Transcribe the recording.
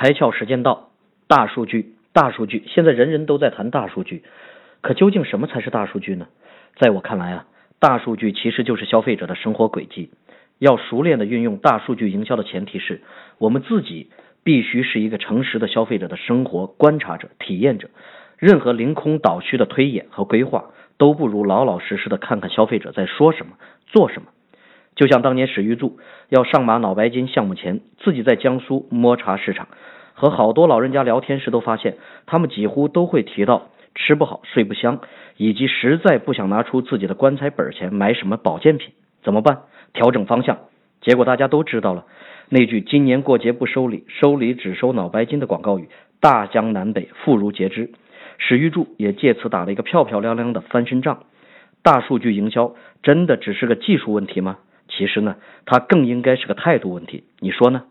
开窍时间到，大数据，大数据，现在人人都在谈大数据，可究竟什么才是大数据呢？在我看来啊，大数据其实就是消费者的生活轨迹。要熟练的运用大数据营销的前提是我们自己必须是一个诚实的消费者的生活观察者、体验者。任何凌空倒虚的推演和规划，都不如老老实实的看看消费者在说什么、做什么。就像当年史玉柱要上马脑白金项目前，自己在江苏摸查市场，和好多老人家聊天时，都发现他们几乎都会提到吃不好、睡不香，以及实在不想拿出自己的棺材本钱买什么保健品，怎么办？调整方向。结果大家都知道了，那句“今年过节不收礼，收礼只收脑白金”的广告语，大江南北妇孺皆知。史玉柱也借此打了一个漂漂亮亮的翻身仗。大数据营销真的只是个技术问题吗？其实呢，它更应该是个态度问题。你说呢？